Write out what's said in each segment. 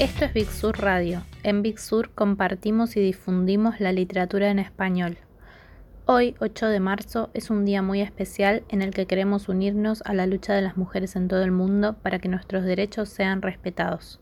Esto es Big Sur Radio. En Big Sur compartimos y difundimos la literatura en español. Hoy, 8 de marzo, es un día muy especial en el que queremos unirnos a la lucha de las mujeres en todo el mundo para que nuestros derechos sean respetados.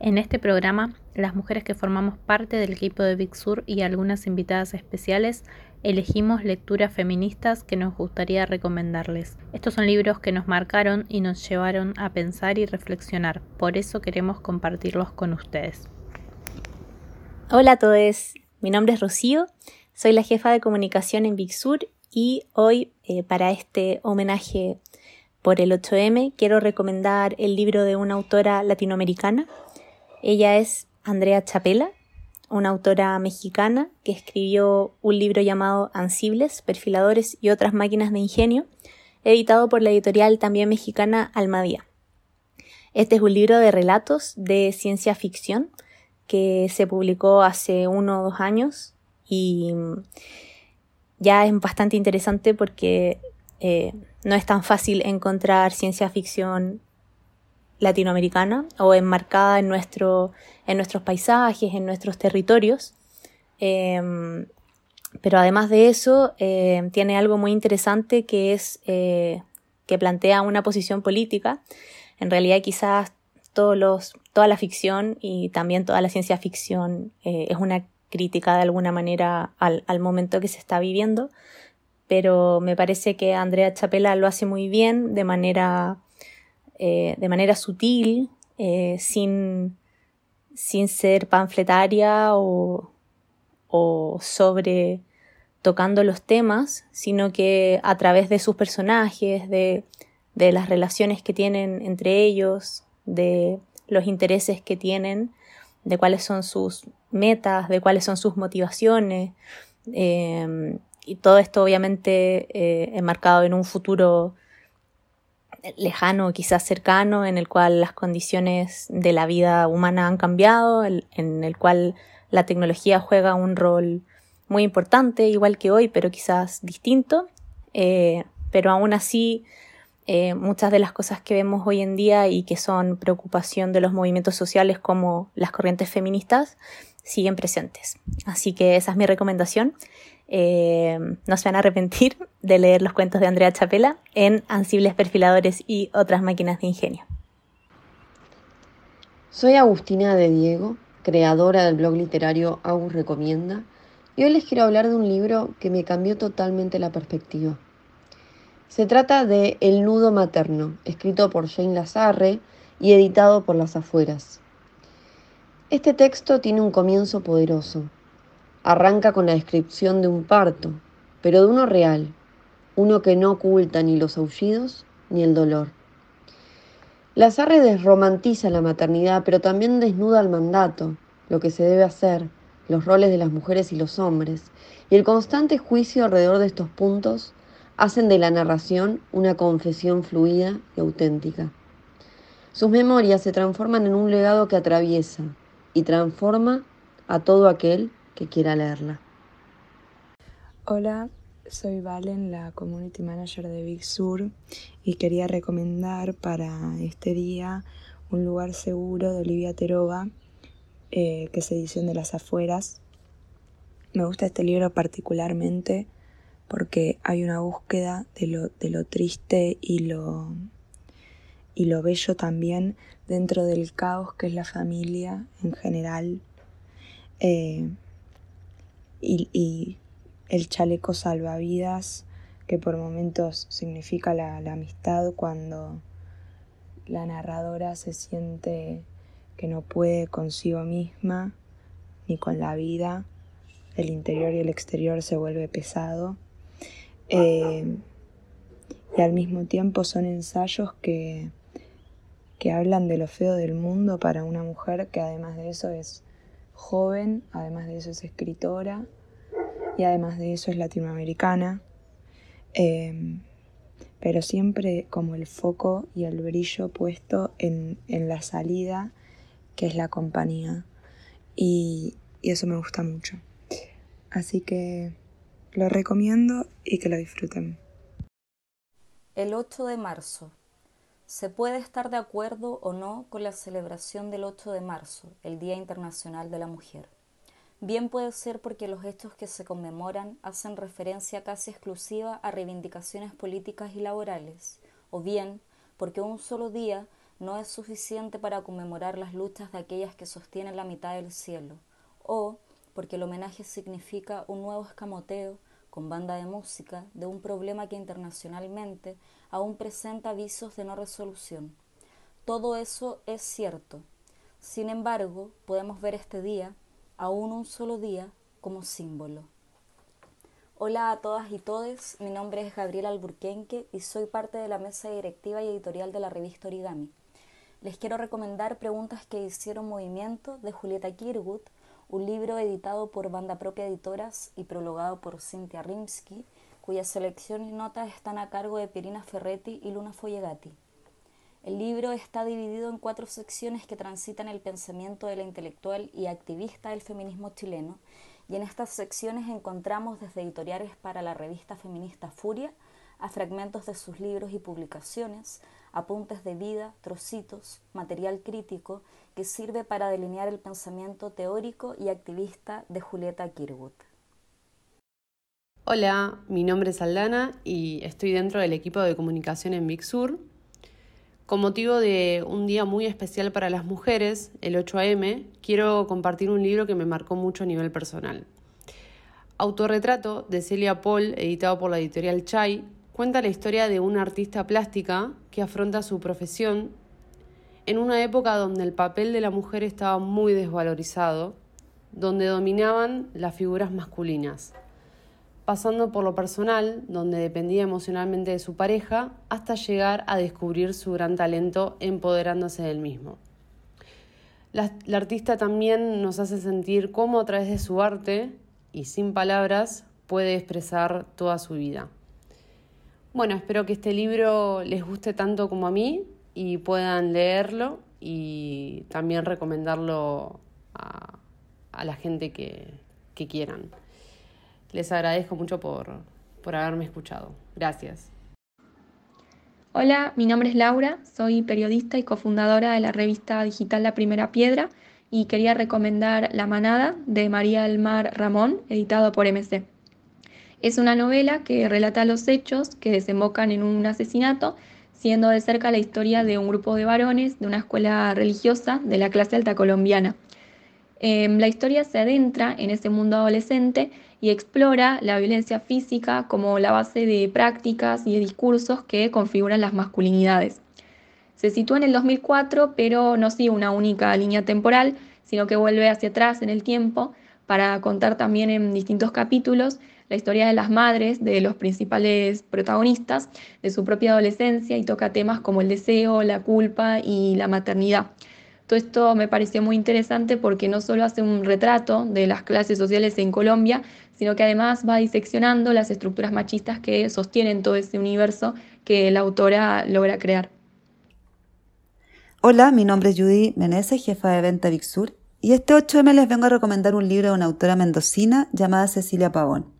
En este programa, las mujeres que formamos parte del equipo de Big Sur y algunas invitadas especiales elegimos lecturas feministas que nos gustaría recomendarles. Estos son libros que nos marcaron y nos llevaron a pensar y reflexionar, por eso queremos compartirlos con ustedes. Hola a todos, mi nombre es Rocío, soy la jefa de comunicación en Big Sur y hoy eh, para este homenaje por el 8M quiero recomendar el libro de una autora latinoamericana ella es Andrea Chapela, una autora mexicana que escribió un libro llamado Ansibles, Perfiladores y otras máquinas de ingenio, editado por la editorial también mexicana Almadía. Este es un libro de relatos de ciencia ficción que se publicó hace uno o dos años y ya es bastante interesante porque eh, no es tan fácil encontrar ciencia ficción latinoamericana o enmarcada en, nuestro, en nuestros paisajes, en nuestros territorios. Em, pero además de eso, eh, tiene algo muy interesante que es eh, que plantea una posición política. En realidad, quizás todos los, toda la ficción y también toda la ciencia ficción eh, es una crítica de alguna manera al, al, momento que se está viviendo, pero me parece que Andrea Chapela lo hace muy bien de manera eh, de manera sutil, eh, sin, sin ser panfletaria o, o sobre tocando los temas, sino que a través de sus personajes, de, de las relaciones que tienen entre ellos, de los intereses que tienen, de cuáles son sus metas, de cuáles son sus motivaciones, eh, y todo esto obviamente enmarcado en un futuro lejano, quizás cercano, en el cual las condiciones de la vida humana han cambiado, en el cual la tecnología juega un rol muy importante, igual que hoy, pero quizás distinto. Eh, pero aún así, eh, muchas de las cosas que vemos hoy en día y que son preocupación de los movimientos sociales como las corrientes feministas siguen presentes. Así que esa es mi recomendación. Eh, no se van a arrepentir de leer los cuentos de Andrea Chapela en Ansibles Perfiladores y otras máquinas de ingenio. Soy Agustina de Diego, creadora del blog literario Agus Recomienda, y hoy les quiero hablar de un libro que me cambió totalmente la perspectiva. Se trata de El nudo materno, escrito por Jane Lazarre y editado por Las Afueras. Este texto tiene un comienzo poderoso, Arranca con la descripción de un parto, pero de uno real, uno que no oculta ni los aullidos ni el dolor. Lazarre desromantiza la maternidad, pero también desnuda el mandato, lo que se debe hacer, los roles de las mujeres y los hombres, y el constante juicio alrededor de estos puntos hacen de la narración una confesión fluida y auténtica. Sus memorias se transforman en un legado que atraviesa y transforma a todo aquel que quiera leerla. Hola, soy Valen, la Community Manager de Big Sur, y quería recomendar para este día un lugar seguro de Olivia Terova, eh, que es edición de las afueras. Me gusta este libro particularmente porque hay una búsqueda de lo, de lo triste y lo, y lo bello también dentro del caos que es la familia en general. Eh, y, el chaleco salvavidas que por momentos significa la, amistad cuando la narradora se siente que no puede consigo misma ni con la vida, el interior y el exterior se vuelve pesado. Eh, y al mismo tiempo son ensayos que, que hablan de lo feo del mundo para una mujer que además de eso es joven, además de eso es escritora y además de eso es latinoamericana, em, pero siempre como el foco y el brillo puesto en, la salida, que es la compañía, y, y eso me gusta mucho. Así que lo recomiendo y que lo disfruten. El 8 de marzo. Se puede estar de acuerdo o no con la celebración del 8 de marzo, el Día Internacional de la Mujer. Bien puede ser porque los hechos que se conmemoran hacen referencia casi exclusiva a reivindicaciones políticas y laborales, o bien porque un solo día no es suficiente para conmemorar las luchas de aquellas que sostienen la mitad del cielo, o porque el homenaje significa un nuevo escamoteo con banda de música de un problema que internacionalmente aún presenta avisos de no resolución. Todo eso es cierto. Sin embargo, podemos ver este día, aún un solo día, como símbolo. Hola a todas y todes, mi nombre es Gabriela Alburquenque y soy parte de la mesa directiva y editorial de la revista Origami. Les quiero recomendar Preguntas que hicieron movimiento de Julieta Kirwood, un libro editado por Banda Propia Editoras y prologado por Cynthia Rimsky, cuya selección y notas están a cargo de Pirina Ferretti y Luna Follegati. El libro está dividido en cuatro secciones que transitan el pensamiento de la intelectual y activista del feminismo chileno, y en estas secciones encontramos desde editoriales para la revista feminista Furia a fragmentos de sus libros y publicaciones, apuntes de vida, trocitos, material crítico que sirve para delinear el pensamiento teórico y activista de Julieta Kirwood. Hola, mi nombre es Aldana y estoy dentro del equipo de comunicación en Big Sur. Con motivo de un día muy especial para las mujeres, el 8am, quiero compartir un libro que me marcó mucho a nivel personal. Autorretrato de Celia Paul, editado por la editorial Chai, cuenta la historia de una artista plástica que afronta su profesión en una época donde el papel de la mujer estaba muy desvalorizado, donde dominaban las figuras masculinas pasando por lo personal, donde dependía emocionalmente de su pareja, hasta llegar a descubrir su gran talento empoderándose del mismo. La, artista también nos hace sentir cómo a través de su arte y sin palabras puede expresar toda su vida. Bueno, espero que este libro les guste tanto como a mí y puedan leerlo y también recomendarlo a, la gente que quieran. Les agradezco mucho por, haberme escuchado. Gracias. Hola, mi nombre es Laura, soy periodista y cofundadora de la revista digital La Primera Piedra y quería recomendar La Manada de María del Mar Ramón, editado por MC. Es una novela que relata los hechos que desembocan en un asesinato, siendo de cerca la historia de un grupo de varones de una escuela religiosa de la clase alta colombiana. Em, la historia se adentra en ese mundo adolescente y explora la violencia física como la base de prácticas y de discursos que configuran las masculinidades. Se sitúa en el 2004, pero no sigue una única línea temporal, sino que vuelve hacia atrás en el tiempo para contar también en distintos capítulos la historia de las madres de los principales protagonistas de su propia adolescencia y toca temas como el deseo, la culpa y la maternidad. Todo esto me pareció muy interesante porque no solo hace un retrato de las clases sociales en Colombia, sino que además va diseccionando las estructuras machistas que sostienen todo ese universo que la autora logra crear. Hola, mi nombre es Judy Meneses, jefa de venta Sur, y este 8M les vengo a recomendar un libro de una autora mendocina llamada Cecilia Pavón.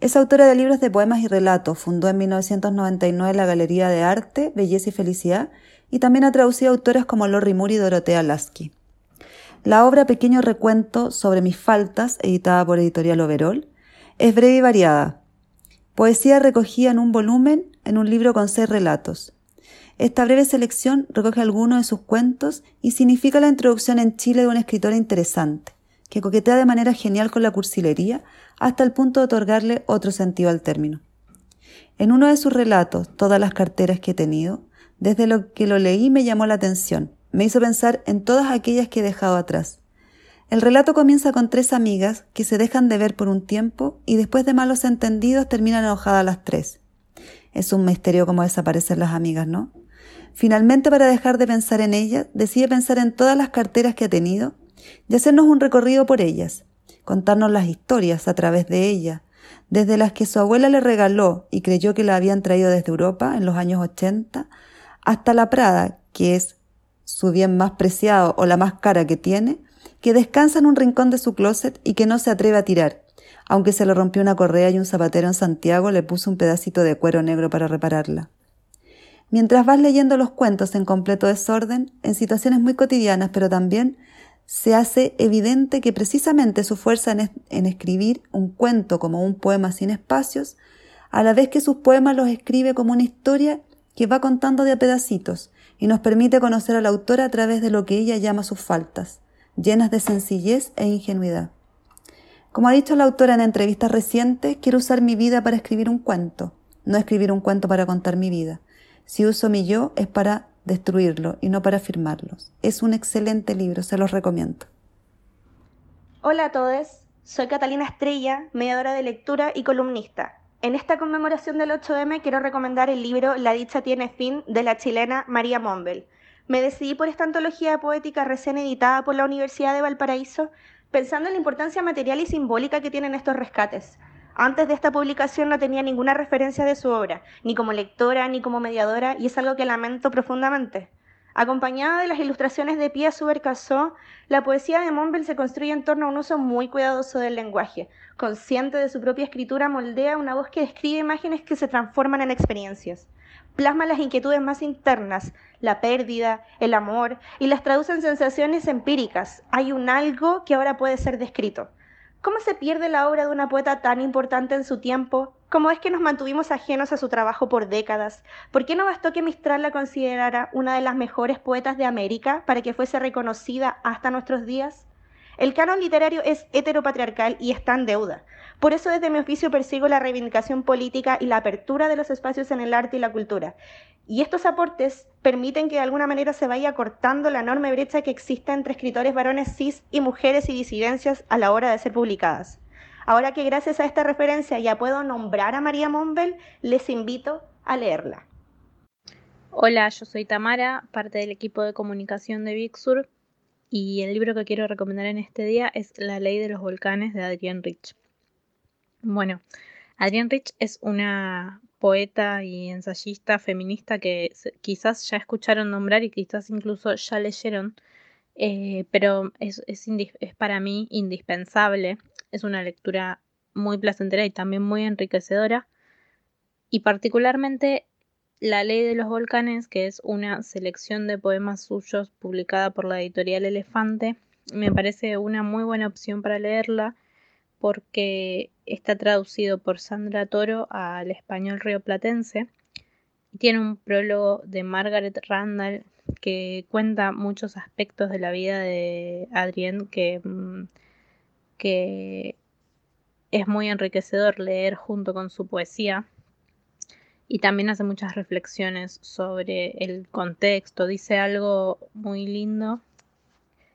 Es autora de libros de poemas y relatos, fundó en 1999 la Galería de Arte, Belleza y Felicidad, y también ha traducido autores como Lori Moore y Dorotea Lasky. La obra Pequeño Recuento sobre mis faltas, editada por Editorial Overol, es breve y variada. Poesía recogida en un volumen en un libro con seis relatos. Esta breve selección recoge algunos de sus cuentos y significa la introducción en Chile de una escritora interesante, que coquetea de manera genial con la cursilería hasta el punto de otorgarle otro sentido al término. En uno de sus relatos, Todas las carteras que he tenido, desde lo que lo leí me llamó la atención, me hizo pensar en todas aquellas que he dejado atrás. El relato comienza con tres amigas que se dejan de ver por un tiempo y después de malos entendidos terminan enojadas las tres. Es un misterio cómo desaparecen las amigas, ¿no? Finalmente, para dejar de pensar en ellas, decide pensar en todas las carteras que ha tenido y hacernos un recorrido por ellas, contarnos las historias a través de ellas, desde las que su abuela le regaló y creyó que la habían traído desde Europa en los años 80, hasta la Prada, que es su bien más preciado o la más cara que tiene, que descansa en un rincón de su closet y que no se atreve a tirar, aunque se le rompió una correa y un zapatero en Santiago le puso un pedacito de cuero negro para repararla. Mientras vas leyendo los cuentos en completo desorden, en situaciones muy cotidianas, pero también se hace evidente que precisamente su fuerza en, en, escribir un cuento como un poema sin espacios, a la vez que sus poemas los escribe como una historia que va contando de a pedacitos y nos permite conocer a la autora a través de lo que ella llama sus faltas, llenas de sencillez e ingenuidad. Como ha dicho la autora en entrevistas recientes, quiero usar mi vida para escribir un cuento, no escribir un cuento para contar mi vida. Si uso mi yo es para destruirlo y no para afirmarlos. Es un excelente libro, se los recomiendo. Hola a todos, soy Catalina Estrella, mediadora de lectura y columnista. En esta conmemoración del 8M quiero recomendar el libro La dicha tiene fin de la chilena María Mombel. Me decidí por esta antología poética recién editada por la Universidad de Valparaíso pensando en la importancia material y simbólica que tienen estos rescates. Antes de esta publicación no tenía ninguna referencia de su obra, ni como lectora ni como mediadora, y es algo que lamento profundamente. Acompañada de las ilustraciones de Pia Subercasó, la poesía de Mombel se construye en torno a un uso muy cuidadoso del lenguaje. Consciente de su propia escritura, moldea una voz que describe imágenes que se transforman en experiencias. Plasma las inquietudes más internas, la pérdida, el amor, y las traduce en sensaciones empíricas. Hay un algo que ahora puede ser descrito. ¿Cómo se pierde la obra de una poeta tan importante en su tiempo? ¿Cómo es que nos mantuvimos ajenos a su trabajo por décadas? ¿Por qué no bastó que Mistral la considerara una de las mejores poetas de América para que fuese reconocida hasta nuestros días? El canon literario es heteropatriarcal y está en deuda. Por eso desde mi oficio persigo la reivindicación política y la apertura de los espacios en el arte y la cultura. Y estos aportes permiten que de alguna manera se vaya cortando la enorme brecha que existe entre escritores varones cis y mujeres y disidencias a la hora de ser publicadas. Ahora que gracias a esta referencia ya puedo nombrar a María Monbel, les invito a leerla. Hola, yo soy Tamara, parte del equipo de comunicación de Big y el libro que quiero recomendar en este día es La ley de los volcanes de Adrienne Rich. Bueno, Adrienne Rich es una poeta y ensayista feminista que quizás ya escucharon nombrar y quizás incluso ya leyeron, eh, pero es, es, es para mí indispensable. Es una lectura muy placentera y también muy enriquecedora. Y particularmente la ley de los volcanes, que es una selección de poemas suyos publicada por la editorial Elefante, me parece una muy buena opción para leerla porque está traducido por Sandra Toro al español rioplatense. Tiene un prólogo de Margaret Randall que cuenta muchos aspectos de la vida de Adrienne que, mm, que es muy enriquecedor leer junto con su poesía y también hace muchas reflexiones sobre el contexto. Dice algo muy lindo,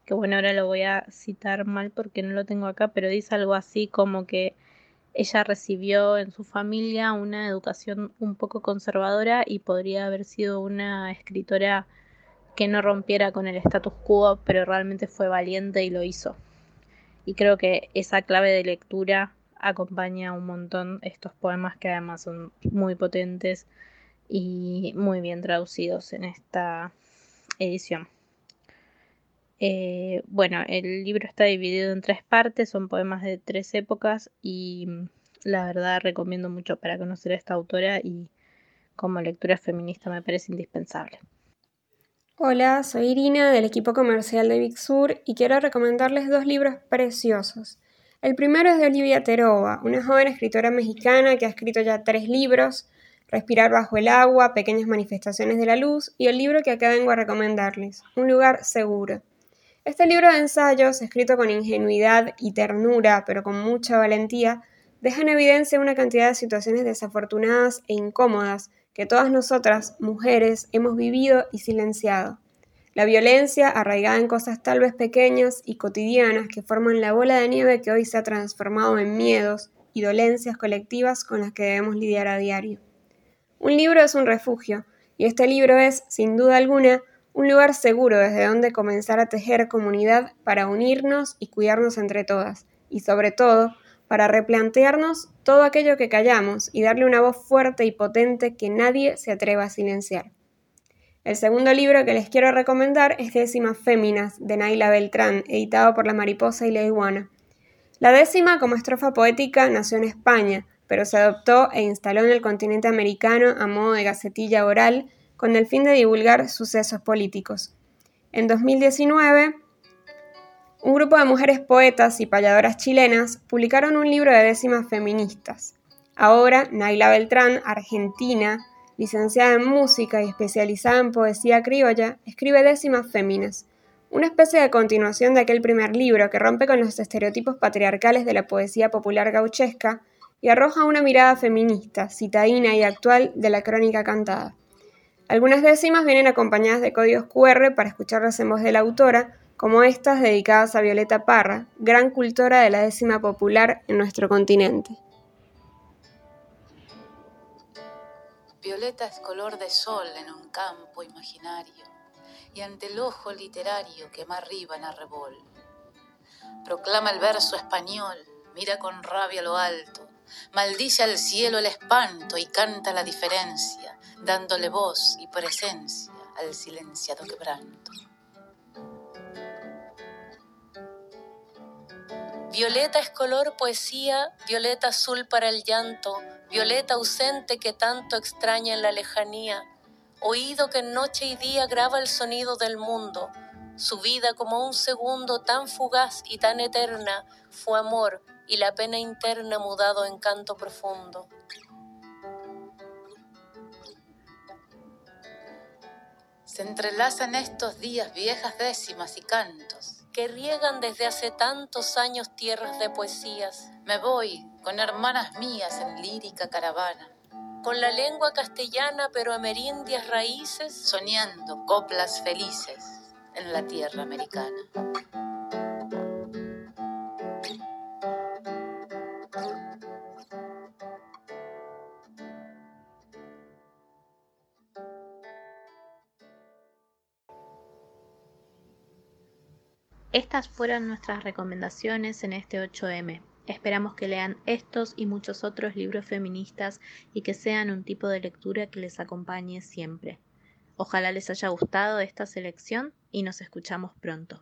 que bueno, ahora lo voy a citar mal porque no lo tengo acá, pero dice algo así como que ella recibió en su familia una educación un poco conservadora y podría haber sido una escritora que no rompiera con el status quo, pero realmente fue valiente y lo hizo. Y creo que esa clave de lectura acompaña un montón estos poemas que además son muy potentes y muy bien traducidos en esta edición. Eh, bueno, el libro está dividido en tres partes, son poemas de tres épocas y mm, la verdad recomiendo mucho para conocer a esta autora y como lectura feminista me parece indispensable. Hola, soy Irina del equipo comercial de Big y quiero recomendarles dos libros preciosos. El primero es de Olivia Terova, una joven escritora mexicana que ha escrito ya tres libros, Respirar bajo el agua, Pequeñas manifestaciones de la luz y el libro que acá vengo a recomendarles, Un lugar seguro. Este libro de ensayos, escrito con ingenuidad y ternura, pero con mucha valentía, deja en evidencia una cantidad de situaciones desafortunadas e incómodas que todas nosotras, mujeres, hemos vivido y silenciado. La violencia, arraigada en cosas tal vez pequeñas y cotidianas que forman la bola de nieve que hoy se ha transformado en miedos y dolencias colectivas con las que debemos lidiar a diario. Un libro es un refugio, y este libro es, sin duda alguna, un lugar seguro desde donde comenzar a tejer comunidad para unirnos y cuidarnos entre todas, y sobre todo, para replantearnos todo aquello que callamos y darle una voz fuerte y potente que nadie se atreva a silenciar. El segundo libro que les quiero recomendar es Décimas Féminas, de Naila Beltrán, editado por La Mariposa y la Iguana. La décima, como estrofa poética, nació en España, pero se adoptó e instaló en el continente americano a modo de gacetilla oral con el fin de divulgar sucesos políticos. En 2019, un grupo de mujeres poetas y payadoras chilenas publicaron un libro de décimas feministas. Ahora, Naila Beltrán, argentina, licenciada en música y especializada en poesía criolla, escribe Décimas Féminas, una especie de continuación de aquel primer libro que rompe con los estereotipos patriarcales de la poesía popular gauchesca y arroja una mirada feminista, citadina y actual de la crónica cantada. Algunas décimas vienen acompañadas de códigos QR para escucharlas en voz de la autora, como estas dedicadas a Violeta Parra, gran cultora de la décima popular en nuestro continente. Violeta es color de sol en un campo imaginario y ante el ojo literario que más arriba en arrebol. Proclama el verso español, mira con rabia lo alto, maldice al cielo el espanto y canta la diferencia, dándole voz y presencia al silenciado quebranto. Violeta es color poesía, violeta azul para el llanto, violeta ausente que tanto extraña en la lejanía, oído que noche y día graba el sonido del mundo. Su vida como un segundo tan fugaz y tan eterna fue amor y la pena interna mudado en canto profundo. Se entrelazan estos días viejas décimas y cantos que riegan desde hace tantos años tierras de poesías. Me voy con hermanas mías en lírica caravana, con la lengua castellana pero amerindias raíces, soñando coplas felices en la tierra americana. Estas fueron nuestras recomendaciones en este 8M. Esperamos que lean estos y muchos otros libros feministas y que sean un tipo de lectura que les acompañe siempre. Ojalá les haya gustado esta selección y nos escuchamos pronto.